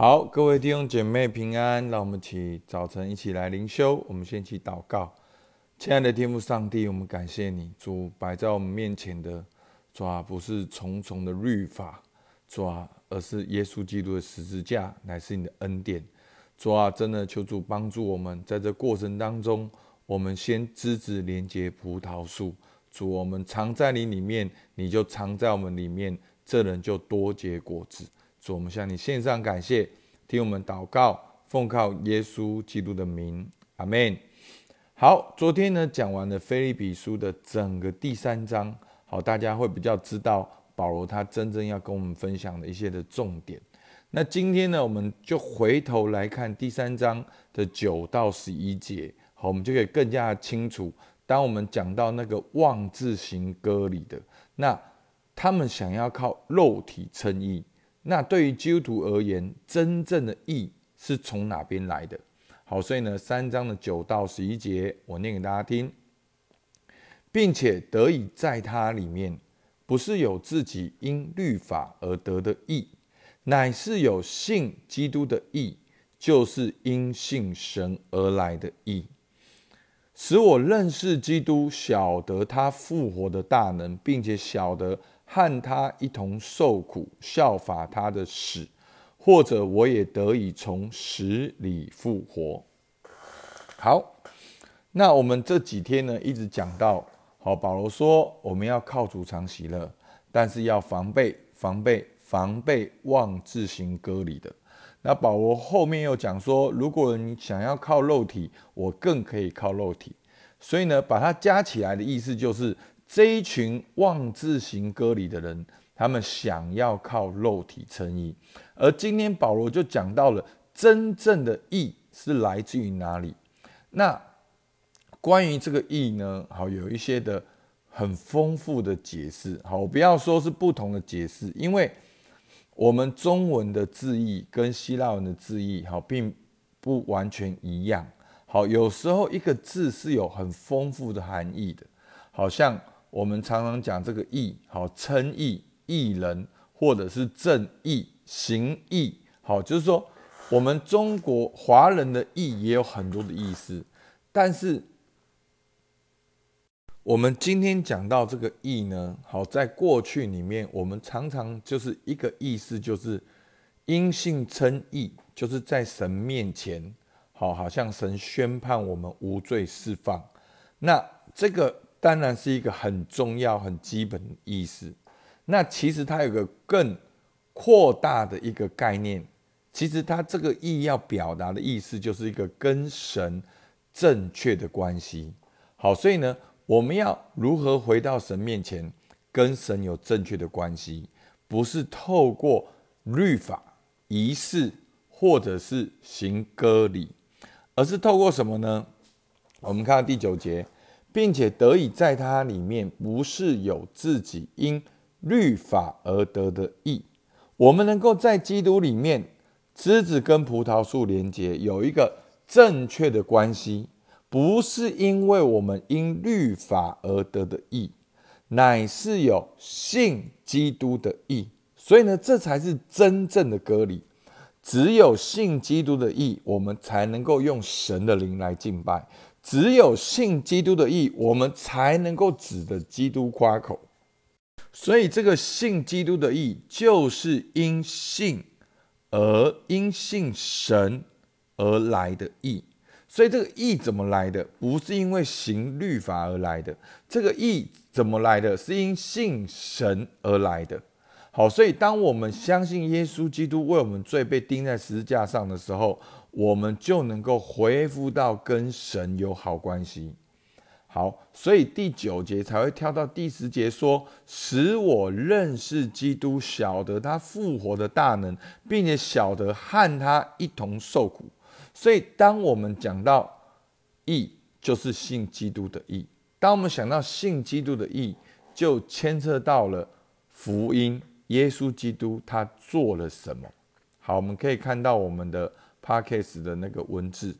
好，各位弟兄姐妹平安，让我们起早晨一起来灵修。我们先去祷告，亲爱的天父上帝，我们感谢你，主摆在我们面前的主啊，不是重重的律法，主啊，而是耶稣基督的十字架，乃是你的恩典。主啊，真的求主帮助我们，在这过程当中，我们先枝子连接葡萄树。主，我们藏在你里面，你就藏在我们里面，这人就多结果子。我们向你献上感谢，听我们祷告，奉靠耶稣基督的名，阿门。好，昨天呢讲完了菲利比书的整个第三章，好，大家会比较知道保罗他真正要跟我们分享的一些的重点。那今天呢，我们就回头来看第三章的九到十一节，好，我们就可以更加清楚。当我们讲到那个妄字行歌里的，那他们想要靠肉体称义。那对于基督徒而言，真正的义是从哪边来的？好，所以呢，三章的九到十一节，我念给大家听，并且得以在他里面，不是有自己因律法而得的义，乃是有信基督的义，就是因信神而来的义，使我认识基督，晓得他复活的大能，并且晓得。和他一同受苦，效法他的死，或者我也得以从死里复活。好，那我们这几天呢，一直讲到，好，保罗说我们要靠主常喜乐，但是要防备、防备、防备妄自行割礼的。那保罗后面又讲说，如果你想要靠肉体，我更可以靠肉体。所以呢，把它加起来的意思就是。这一群妄自行割礼的人，他们想要靠肉体称义，而今天保罗就讲到了真正的义是来自于哪里？那关于这个义呢？好，有一些的很丰富的解释。好，我不要说是不同的解释，因为我们中文的字义跟希腊文的字义好并不完全一样。好，有时候一个字是有很丰富的含义的，好像。我们常常讲这个义，好称义、义人，或者是正义、行义，好，就是说我们中国华人的义也有很多的意思。但是我们今天讲到这个义呢，好，在过去里面，我们常常就是一个意思，就是因信称义，就是在神面前，好，好像神宣判我们无罪释放。那这个。当然是一个很重要、很基本的意思。那其实它有个更扩大的一个概念。其实它这个意要表达的意思，就是一个跟神正确的关系。好，所以呢，我们要如何回到神面前，跟神有正确的关系？不是透过律法、仪式，或者是行割礼，而是透过什么呢？我们看第九节。并且得以在它里面，不是有自己因律法而得的义。我们能够在基督里面，枝子跟葡萄树连接，有一个正确的关系，不是因为我们因律法而得的义，乃是有信基督的义。所以呢，这才是真正的割礼。只有信基督的义，我们才能够用神的灵来敬拜。只有信基督的义，我们才能够指着基督夸口。所以，这个信基督的义，就是因信而因信神而来的义。所以，这个义怎么来的？不是因为行律法而来的。这个义怎么来的？是因信神而来的。好，所以当我们相信耶稣基督为我们罪被钉在十字架上的时候。我们就能够恢复到跟神有好关系。好，所以第九节才会跳到第十节说：“使我认识基督，晓得他复活的大能，并且晓得和他一同受苦。”所以，当我们讲到义，就是信基督的义；当我们想到信基督的义，就牵涉到了福音，耶稣基督他做了什么。好，我们可以看到我们的。Parkes 的那个文字，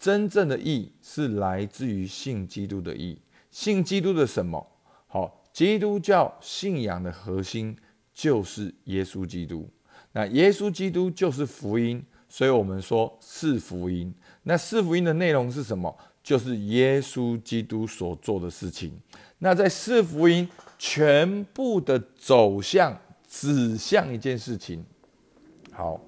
真正的义是来自于信基督的义。信基督的什么？好，基督教信仰的核心就是耶稣基督。那耶稣基督就是福音，所以我们说是福音。那四福音的内容是什么？就是耶稣基督所做的事情。那在四福音全部的走向指向一件事情。好，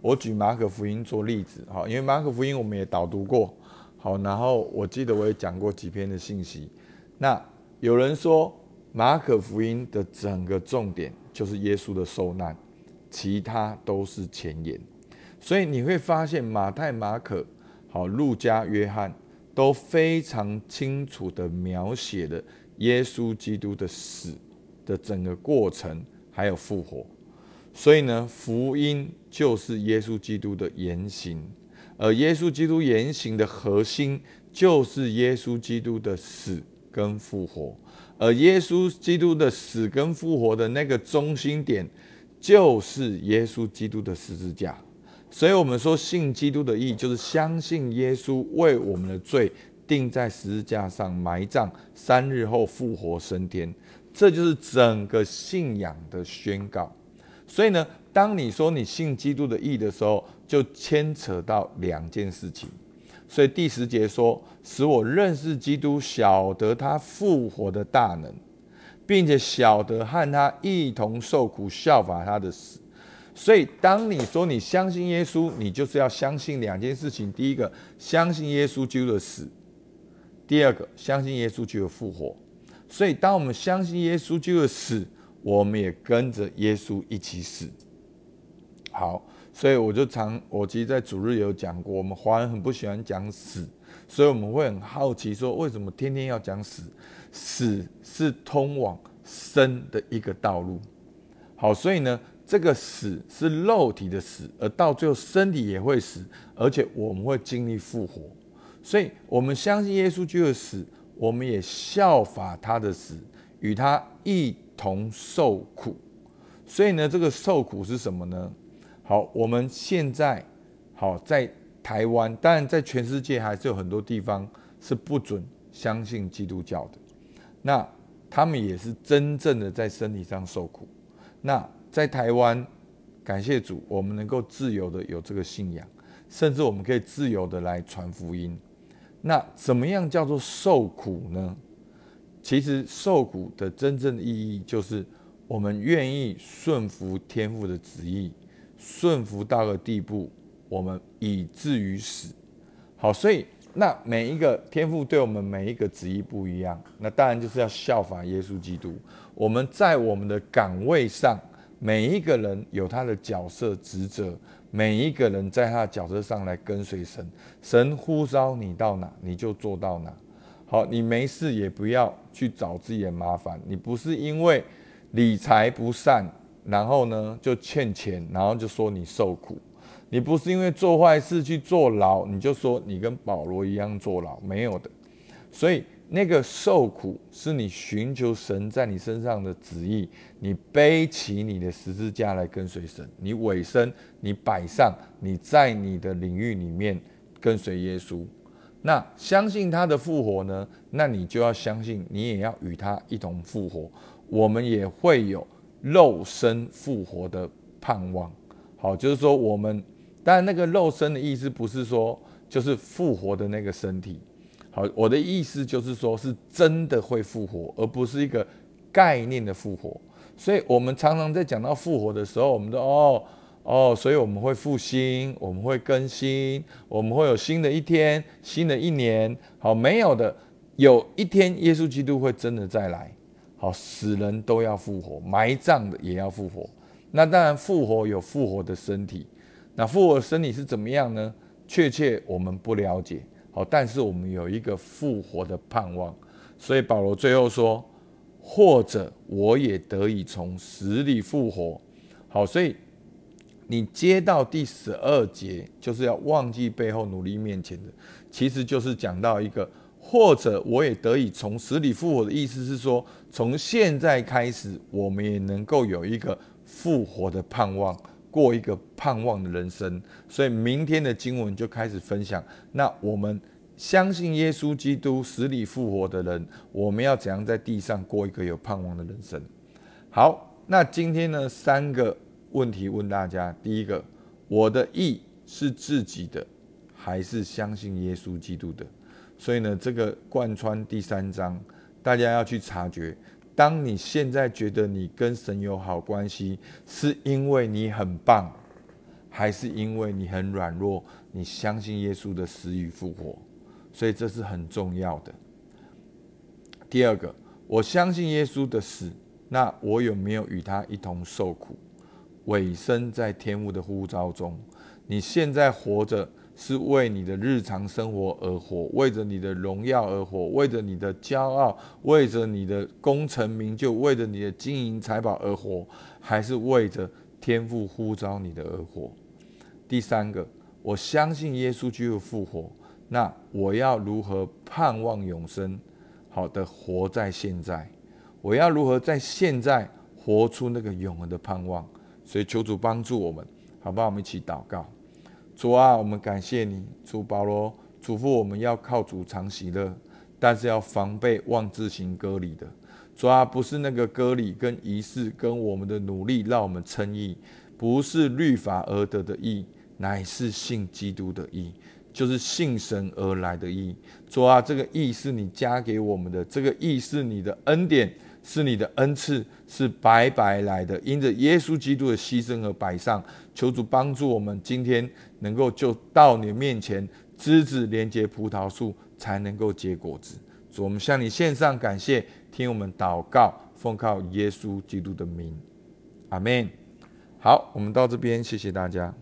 我举马可福音做例子。好，因为马可福音我们也导读过。好，然后我记得我也讲过几篇的信息。那有人说马可福音的整个重点就是耶稣的受难，其他都是前言。所以你会发现马太、马可、好路加、约翰都非常清楚的描写了耶稣基督的死的整个过程，还有复活。所以呢，福音就是耶稣基督的言行。而耶稣基督言行的核心，就是耶稣基督的死跟复活。而耶稣基督的死跟复活的那个中心点，就是耶稣基督的十字架。所以，我们说信基督的意义，就是相信耶稣为我们的罪钉在十字架上埋葬，三日后复活升天。这就是整个信仰的宣告。所以呢，当你说你信基督的义的时候，就牵扯到两件事情。所以第十节说：“使我认识基督，晓得他复活的大能，并且晓得和他一同受苦，效法他的死。”所以，当你说你相信耶稣，你就是要相信两件事情：第一个，相信耶稣基督的死；第二个，相信耶稣基督的复活。所以，当我们相信耶稣就会死，我们也跟着耶稣一起死。好，所以我就常，我其实，在主日有讲过，我们华人很不喜欢讲死，所以我们会很好奇，说为什么天天要讲死？死是通往生的一个道路。好，所以呢，这个死是肉体的死，而到最后身体也会死，而且我们会经历复活。所以我们相信耶稣就会死，我们也效法他的死，与他一。同受苦，所以呢，这个受苦是什么呢？好，我们现在好在台湾，当然在全世界还是有很多地方是不准相信基督教的，那他们也是真正的在身体上受苦。那在台湾，感谢主，我们能够自由的有这个信仰，甚至我们可以自由的来传福音。那怎么样叫做受苦呢？其实受苦的真正意义，就是我们愿意顺服天父的旨意，顺服到个地步，我们以至于死。好，所以那每一个天父对我们每一个旨意不一样，那当然就是要效法耶稣基督。我们在我们的岗位上，每一个人有他的角色职责，每一个人在他的角色上来跟随神。神呼召你到哪，你就做到哪。好，你没事也不要去找自己的麻烦。你不是因为理财不善，然后呢就欠钱，然后就说你受苦。你不是因为做坏事去坐牢，你就说你跟保罗一样坐牢，没有的。所以那个受苦是你寻求神在你身上的旨意，你背起你的十字架来跟随神，你委身，你摆上，你在你的领域里面跟随耶稣。那相信他的复活呢？那你就要相信，你也要与他一同复活。我们也会有肉身复活的盼望。好，就是说我们，但那个肉身的意思不是说就是复活的那个身体。好，我的意思就是说是真的会复活，而不是一个概念的复活。所以我们常常在讲到复活的时候，我们都哦。哦，所以我们会复兴，我们会更新，我们会有新的一天，新的一年。好，没有的，有一天耶稣基督会真的再来。好，死人都要复活，埋葬的也要复活。那当然，复活有复活的身体。那复活的身体是怎么样呢？确切我们不了解。好，但是我们有一个复活的盼望。所以保罗最后说：“或者我也得以从死里复活。”好，所以。你接到第十二节，就是要忘记背后，努力面前的，其实就是讲到一个，或者我也得以从死里复活的意思是说，从现在开始，我们也能够有一个复活的盼望，过一个盼望的人生。所以明天的经文就开始分享。那我们相信耶稣基督死里复活的人，我们要怎样在地上过一个有盼望的人生？好，那今天呢，三个。问题问大家：第一个，我的意是自己的，还是相信耶稣基督的？所以呢，这个贯穿第三章，大家要去察觉。当你现在觉得你跟神有好关系，是因为你很棒，还是因为你很软弱？你相信耶稣的死与复活，所以这是很重要的。第二个，我相信耶稣的死，那我有没有与他一同受苦，委身在天父的呼召中？你现在活着。是为你的日常生活而活，为着你的荣耀而活，为着你的骄傲，为着你的功成名就，为着你的金银财宝而活，还是为着天父呼召你的而活？第三个，我相信耶稣就会复活，那我要如何盼望永生？好的，活在现在，我要如何在现在活出那个永恒的盼望？所以求主帮助我们，好不好？我们一起祷告。主啊，我们感谢你。主保罗嘱咐我们要靠主常喜乐，但是要防备妄自行割礼的。主啊，不是那个割礼跟仪式跟我们的努力让我们称义，不是律法而得的义，乃是信基督的义，就是信神而来的义。主啊，这个义是你加给我们的，这个义是你的恩典。是你的恩赐，是白白来的。因着耶稣基督的牺牲和摆上，求主帮助我们，今天能够就到你面前，枝子连接葡萄树，才能够结果子。主，我们向你献上感谢，听我们祷告，奉靠耶稣基督的名，阿门。好，我们到这边，谢谢大家。